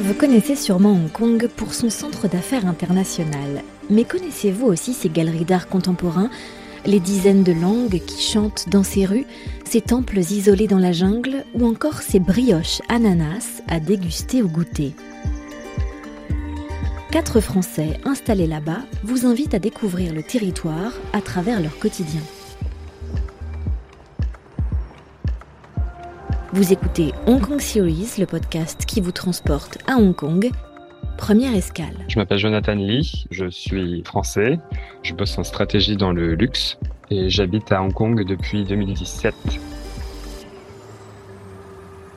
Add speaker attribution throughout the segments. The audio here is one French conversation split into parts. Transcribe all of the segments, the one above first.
Speaker 1: Vous connaissez sûrement Hong Kong pour son centre d'affaires international. Mais connaissez-vous aussi ses galeries d'art contemporain, les dizaines de langues qui chantent dans ses rues, ses temples isolés dans la jungle ou encore ses brioches ananas à déguster ou goûter? Quatre Français installés là-bas vous invitent à découvrir le territoire à travers leur quotidien. Vous écoutez Hong Kong Series, le podcast qui vous transporte à Hong Kong. Première escale.
Speaker 2: Je m'appelle Jonathan Lee, je suis français, je bosse en stratégie dans le luxe et j'habite à Hong Kong depuis 2017.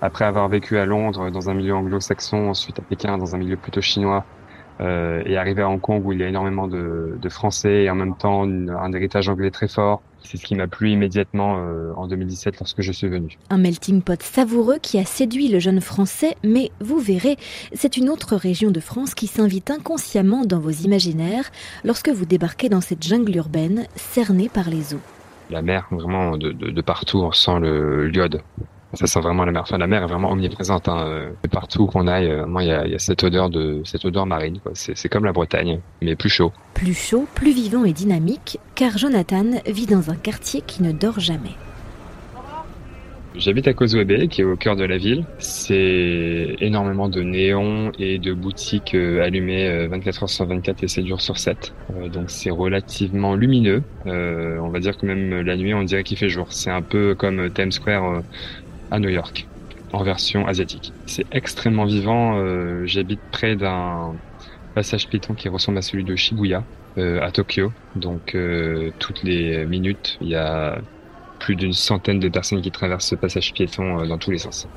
Speaker 2: Après avoir vécu à Londres dans un milieu anglo-saxon, ensuite à Pékin dans un milieu plutôt chinois, euh, et arrivé à Hong Kong où il y a énormément de, de Français et en même temps un héritage anglais très fort. C'est ce qui m'a plu immédiatement euh, en 2017 lorsque je suis venu.
Speaker 1: Un melting pot savoureux qui a séduit le jeune Français, mais vous verrez, c'est une autre région de France qui s'invite inconsciemment dans vos imaginaires lorsque vous débarquez dans cette jungle urbaine cernée par les eaux.
Speaker 2: La mer, vraiment de, de, de partout, on sent le l'iode. Ça sent vraiment la mer. Enfin, la mer est vraiment omniprésente. Hein. Euh, partout qu'on aille, euh, il y a, y a, cette odeur de cette odeur marine. C'est comme la Bretagne, mais plus chaud.
Speaker 1: Plus chaud, plus vivant et dynamique, car Jonathan vit dans un quartier qui ne dort jamais.
Speaker 2: J'habite à Causeway Bay, qui est au cœur de la ville. C'est énormément de néons et de boutiques euh, allumées 24 heures sur 24 et 7 jours sur 7. Donc c'est relativement lumineux. On va dire que même la nuit, on dirait qu'il fait jour. C'est un peu comme Times Square à New York en version asiatique. C'est extrêmement vivant. Euh, j'habite près d'un passage piéton qui ressemble à celui de Shibuya euh, à Tokyo. Donc euh, toutes les minutes, il y a plus d'une centaine de personnes qui traversent ce passage piéton dans tous les sens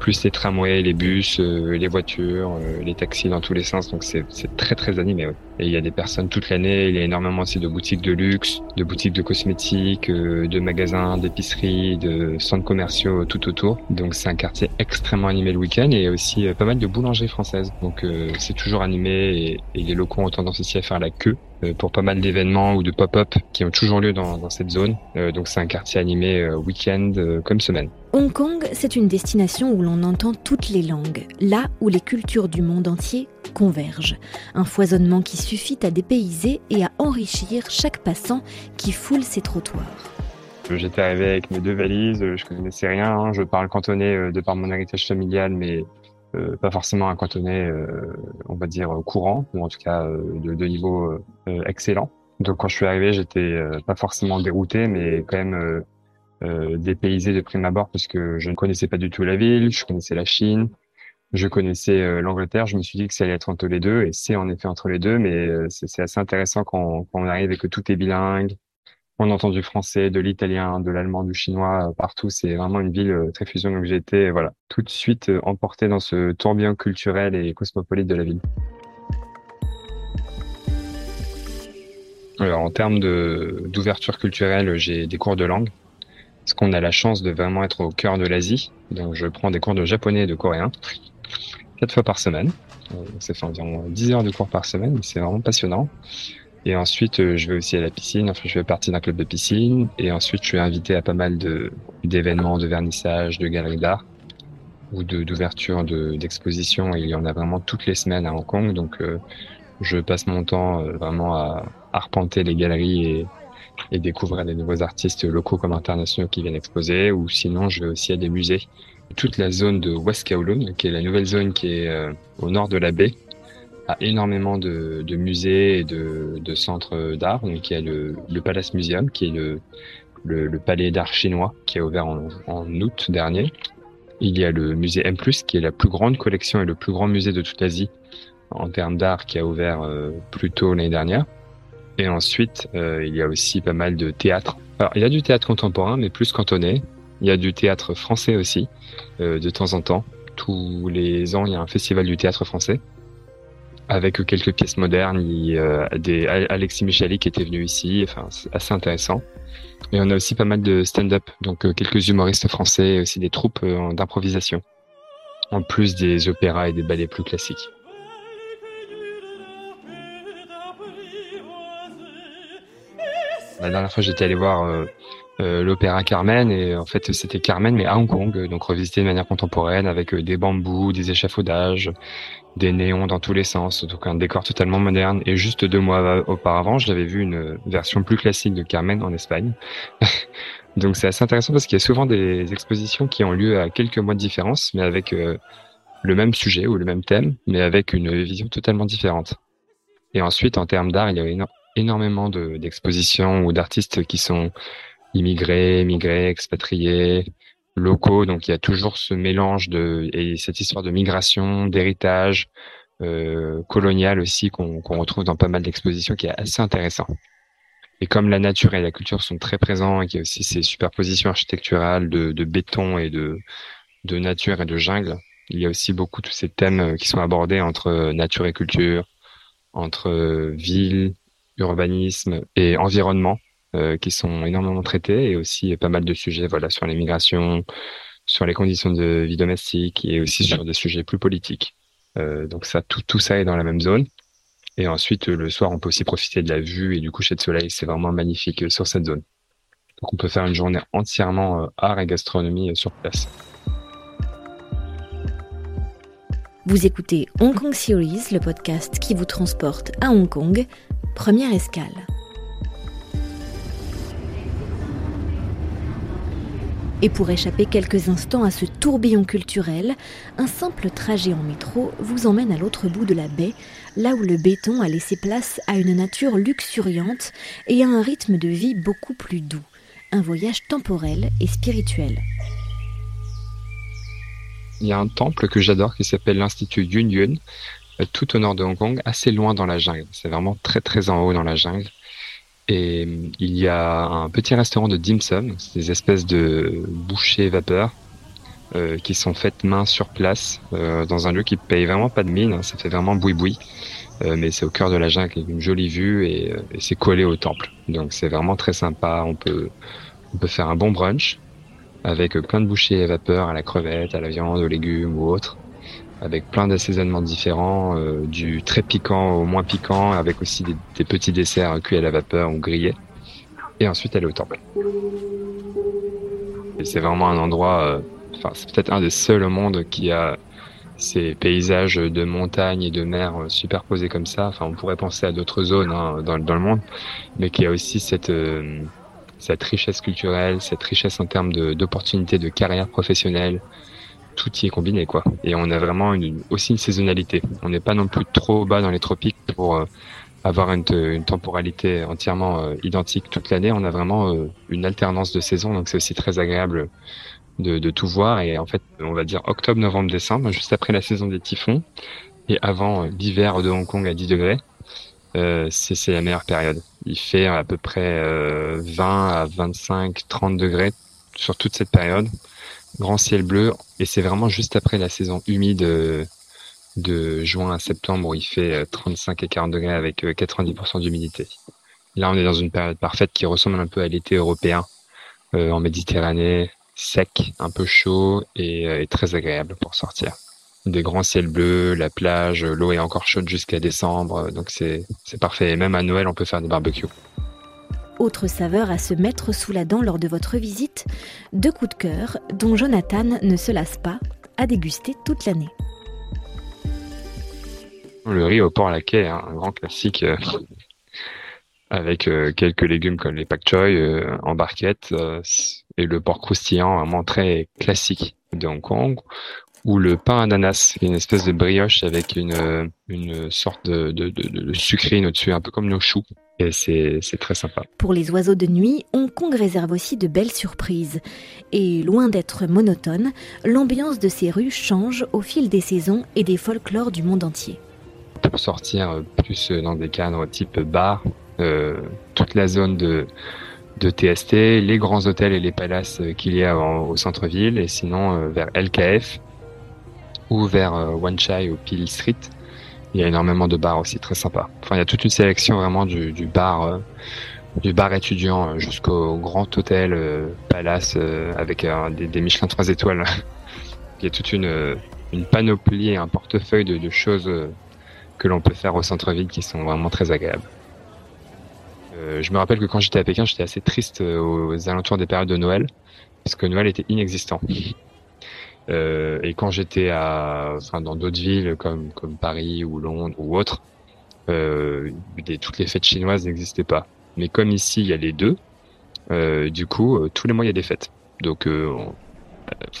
Speaker 2: plus les tramways, les bus, euh, les voitures, euh, les taxis dans tous les sens. Donc c'est très très animé. Et il y a des personnes toute l'année. Il y a énormément aussi de boutiques de luxe, de boutiques de cosmétiques, euh, de magasins, d'épiceries, de centres commerciaux tout autour. Donc c'est un quartier extrêmement animé le week-end et aussi pas mal de boulangeries françaises. Donc c'est toujours animé et, et, les locaux ont tendance aussi à faire la queue pour pas mal d'événements ou de pop-up qui ont toujours lieu dans, dans cette zone. donc c'est un quartier animé week-end comme semaine.
Speaker 1: Hong Kong, c'est une destination où l'on entend toutes les langues, là où les cultures du monde entier convergent. Un foisonnement qui suffit à dépayser et à enrichir chaque passant qui foule ses trottoirs.
Speaker 2: J'étais arrivé avec mes deux valises, je connaissais rien, hein. je parle cantonais euh, de par mon héritage familial, mais euh, pas forcément un cantonais, euh, on va dire, courant, ou en tout cas de, de niveau excellent. Donc quand je suis arrivé, j'étais pas forcément dérouté, mais quand même euh, dépaysé de prime abord parce que je ne connaissais pas du tout la ville, je connaissais la Chine, je connaissais euh, l'Angleterre. Je me suis dit que ça allait être entre les deux et c'est en effet entre les deux, mais euh, c'est assez intéressant quand, quand, on arrive et que tout est bilingue. On entend du français, de l'italien, de l'allemand, du chinois partout. C'est vraiment une ville très fusion. Donc j'ai été voilà tout de suite emporté dans ce tourbillon culturel et cosmopolite de la ville. Alors, en termes d'ouverture culturelle, j'ai des cours de langue parce qu'on a la chance de vraiment être au cœur de l'Asie. Donc je prends des cours de japonais et de coréen quatre fois par semaine. Euh, ça fait environ 10 heures de cours par semaine, c'est vraiment passionnant. Et ensuite, euh, je vais aussi à la piscine. Enfin, je fais partie d'un club de piscine. Et ensuite, je suis invité à pas mal de d'événements, de vernissage, de galeries d'art ou d'ouverture d'expositions. il y en a vraiment toutes les semaines à Hong Kong. Donc, euh, je passe mon temps vraiment à arpenter les galeries et, et découvrir des nouveaux artistes locaux comme internationaux qui viennent exposer. Ou sinon, je vais aussi à des musées. Toute la zone de West Kowloon, qui est la nouvelle zone qui est euh, au nord de la baie, a énormément de, musées et de, centres d'art. Donc, il y a le, Palace Museum, qui est le, palais d'art chinois, qui a ouvert en, août dernier. Il y a le musée M+, qui est la plus grande collection et le plus grand musée de toute l'Asie en termes d'art, qui a ouvert euh, plus tôt l'année dernière. Et ensuite, euh, il y a aussi pas mal de théâtre. Alors, il y a du théâtre contemporain, mais plus cantonais. Il y a du théâtre français aussi, euh, de temps en temps. Tous les ans, il y a un festival du théâtre français avec quelques pièces modernes. Il des Alexis Michali qui était venu ici. Enfin, c'est assez intéressant. Et on a aussi pas mal de stand-up, donc euh, quelques humoristes français et aussi des troupes d'improvisation, en plus des opéras et des ballets plus classiques. La dernière fois, j'étais allé voir l'opéra Carmen et en fait, c'était Carmen mais à Hong Kong, donc revisité de manière contemporaine avec des bambous, des échafaudages, des néons dans tous les sens, donc un décor totalement moderne. Et juste deux mois auparavant, j'avais vu une version plus classique de Carmen en Espagne. donc c'est assez intéressant parce qu'il y a souvent des expositions qui ont lieu à quelques mois de différence, mais avec euh, le même sujet ou le même thème, mais avec une vision totalement différente. Et ensuite, en termes d'art, il y a énormément d'expositions ou d'artistes qui sont immigrés, émigrés, expatriés, locaux. Donc il y a toujours ce mélange de et cette histoire de migration, d'héritage euh, colonial aussi qu'on retrouve dans pas mal d'expositions qui est assez intéressant. Et comme la nature et la culture sont très présents et qu'il y a aussi ces superpositions architecturales de, de béton et de, de nature et de jungle, il y a aussi beaucoup tous ces thèmes euh, qui sont abordés entre nature et culture, entre euh, ville, urbanisme et environnement euh, qui sont énormément traités et aussi pas mal de sujets voilà sur l'immigration, sur les conditions de vie domestique et aussi sur des sujets plus politiques. Euh, donc ça, tout, tout ça est dans la même zone. Et ensuite, le soir, on peut aussi profiter de la vue et du coucher de soleil. C'est vraiment magnifique sur cette zone. Donc on peut faire une journée entièrement euh, art et gastronomie sur place.
Speaker 1: Vous écoutez Hong Kong Series, le podcast qui vous transporte à Hong Kong, première escale. Et pour échapper quelques instants à ce tourbillon culturel, un simple trajet en métro vous emmène à l'autre bout de la baie, là où le béton a laissé place à une nature luxuriante et à un rythme de vie beaucoup plus doux. Un voyage temporel et spirituel.
Speaker 2: Il y a un temple que j'adore qui s'appelle l'Institut Yun Yun, tout au nord de Hong Kong, assez loin dans la jungle. C'est vraiment très très en haut dans la jungle. Et il y a un petit restaurant de dim sum, des espèces de bouchées vapeur euh, qui sont faites main sur place euh, dans un lieu qui paye vraiment pas de mine. Hein. ça fait vraiment boui boui, euh, mais c'est au cœur de la jungle avec une jolie vue et, et c'est collé au temple. Donc c'est vraiment très sympa. On peut on peut faire un bon brunch avec plein de bouchées vapeur à la crevette, à la viande, aux légumes ou autres avec plein d'assaisonnements différents, euh, du très piquant au moins piquant, avec aussi des, petits desserts cuits à la vapeur ou grillés. Et ensuite aller au temple. Et c'est vraiment un endroit, euh, enfin c'est peut-être un des seuls au monde qui a ces paysages de montagne et de mer euh, superposés comme ça. Enfin, on pourrait penser à d'autres zones hein, dans, dans, le monde, mais qui a aussi cette cette richesse culturelle, cette richesse en termes d'opportunités de carrière professionnelle, tout y est combiné quoi. Et on a vraiment une, aussi une saisonnalité. On n'est pas non plus trop bas dans les tropiques pour euh, avoir une, une, temporalité entièrement euh, identique toute l'année. On a vraiment euh, une alternance de saison, donc c'est aussi très agréable de, de, tout voir. Et en fait, on va dire octobre, novembre, décembre, juste après la saison des typhons et avant l'hiver de Hong Kong à 10 degrés. c'est la meilleure période. Il fait à peu près 20 à 25, 30 degrés sur toute cette période grand ciel bleu, et c'est vraiment juste après la saison humide euh, de juin à septembre où il fait 35 euh, et 40 degrés avec 90% euh, d'humidité. Là, on est dans une période parfaite qui ressemble un peu à l'été européen en Méditerranée, sec, un peu chaud et, très agréable pour sortir. Des grands ciels bleus, la plage, l'eau est encore chaude jusqu'à décembre, donc c'est parfait. Et même à Noël, on peut faire des barbecues
Speaker 1: autre saveur à se mettre sous la dent lors de votre visite, deux coups de cœur dont Jonathan ne se lasse pas à déguster toute l'année.
Speaker 2: Le riz au porc laquais, hein, un grand classique euh, avec euh, quelques légumes comme les pak choi euh, en barquette et le porc croustillant, vraiment très classique de Hong Kong ou le pain ananas, une espèce de brioche avec une, une sorte de, de, de, sucrine au-dessus, un peu comme nos choux. Et c'est très sympa.
Speaker 1: Pour les oiseaux de nuit, Hong Kong réserve aussi de belles surprises. Et loin d'être monotone, l'ambiance de ces rues change au fil des saisons et des folklores du monde entier.
Speaker 2: Pour sortir plus dans des cadres type bar, euh, toute la zone de, de TST, les grands hôtels et les palaces qu'il y a au centre-ville, et sinon euh, vers LKF, ou vers euh, Wan Chai ou Peel Street. Il y a énormément de bars aussi très sympas. Enfin, il y a toute une sélection vraiment du, bar, euh, du bar étudiant euh, jusqu'au grand hôtel palace avec des, Michelin 3 étoiles. il y a toute une, panoplie, un portefeuille de, de choses que l'on peut faire au centre-ville qui sont vraiment très agréables. Euh, je me rappelle que quand j'étais à Pékin, j'étais assez triste euh, aux alentours des périodes de Noël, parce que Noël était inexistant. Euh, et quand j'étais à, enfin, dans d'autres villes comme Paris ou Londres ou autres, euh, toutes les fêtes chinoises n'existaient pas. Mais comme ici, il y a les deux, euh, du coup, tous les mois, il y a des fêtes. Donc,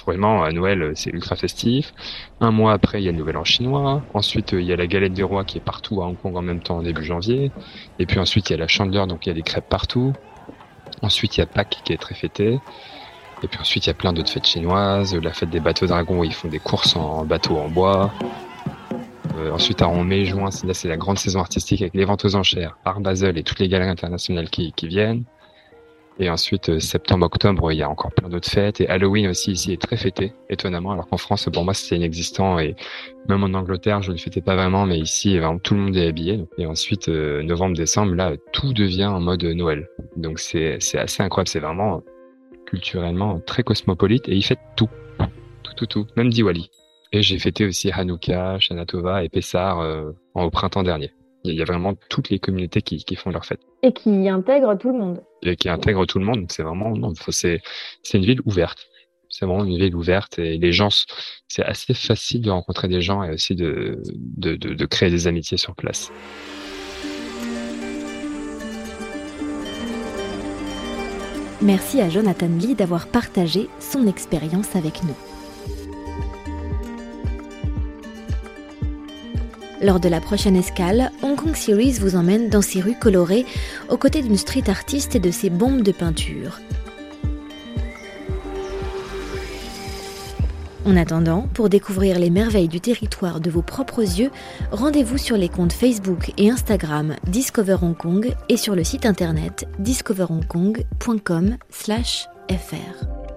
Speaker 2: vraiment, à Noël, c'est ultra festif. Un mois après, il y a le Nouvel An chinois. Ensuite, il y a la galette des rois qui est partout à Hong Kong en même temps, début janvier. Et puis ensuite, il y a la chandeleur, donc il y a des crêpes partout. Ensuite, il y a Pâques qui est très fêté. Et puis ensuite, il y a plein d'autres fêtes chinoises. La fête des bateaux dragons ils font des courses en bateau en bois. Euh, ensuite, en mai, juin, là, c'est la grande saison artistique avec les ventes aux enchères, Art Basel et toutes les galeries internationales qui, qui viennent. Et ensuite, euh, septembre, octobre, il y a encore plein d'autres fêtes. Et Halloween aussi ici est très fêté, étonnamment, alors qu'en France, pour moi, c'était inexistant. Et même en Angleterre, je ne le fêtais pas vraiment, mais ici, vraiment, tout le monde est habillé. Et ensuite, euh, novembre, décembre, là, tout devient en mode Noël. Donc c'est assez incroyable. C'est vraiment culturellement très cosmopolite et il fête tout. Tout, tout, tout. Même Diwali. Et j'ai fêté aussi Hanouka, Shanatova et Pessar euh, au printemps dernier. Il y a vraiment toutes les communautés qui, qui font leur fête.
Speaker 3: Et qui intègrent tout le monde.
Speaker 2: Et qui intègrent tout le monde. C'est vraiment, non, c'est, c'est une ville ouverte. C'est vraiment une ville ouverte et les gens, c'est assez facile de rencontrer des gens et aussi de, de, de, de créer des amitiés sur place.
Speaker 1: Merci à Jonathan Lee d'avoir partagé son expérience avec nous. Lors de la prochaine escale, Hong Kong Series vous emmène dans ses rues colorées aux côtés d'une street artiste et de ses bombes de peinture. En attendant, pour découvrir les merveilles du territoire de vos propres yeux, rendez-vous sur les comptes Facebook et Instagram Discover Hong Kong et sur le site internet discoverhongkong.com/fr.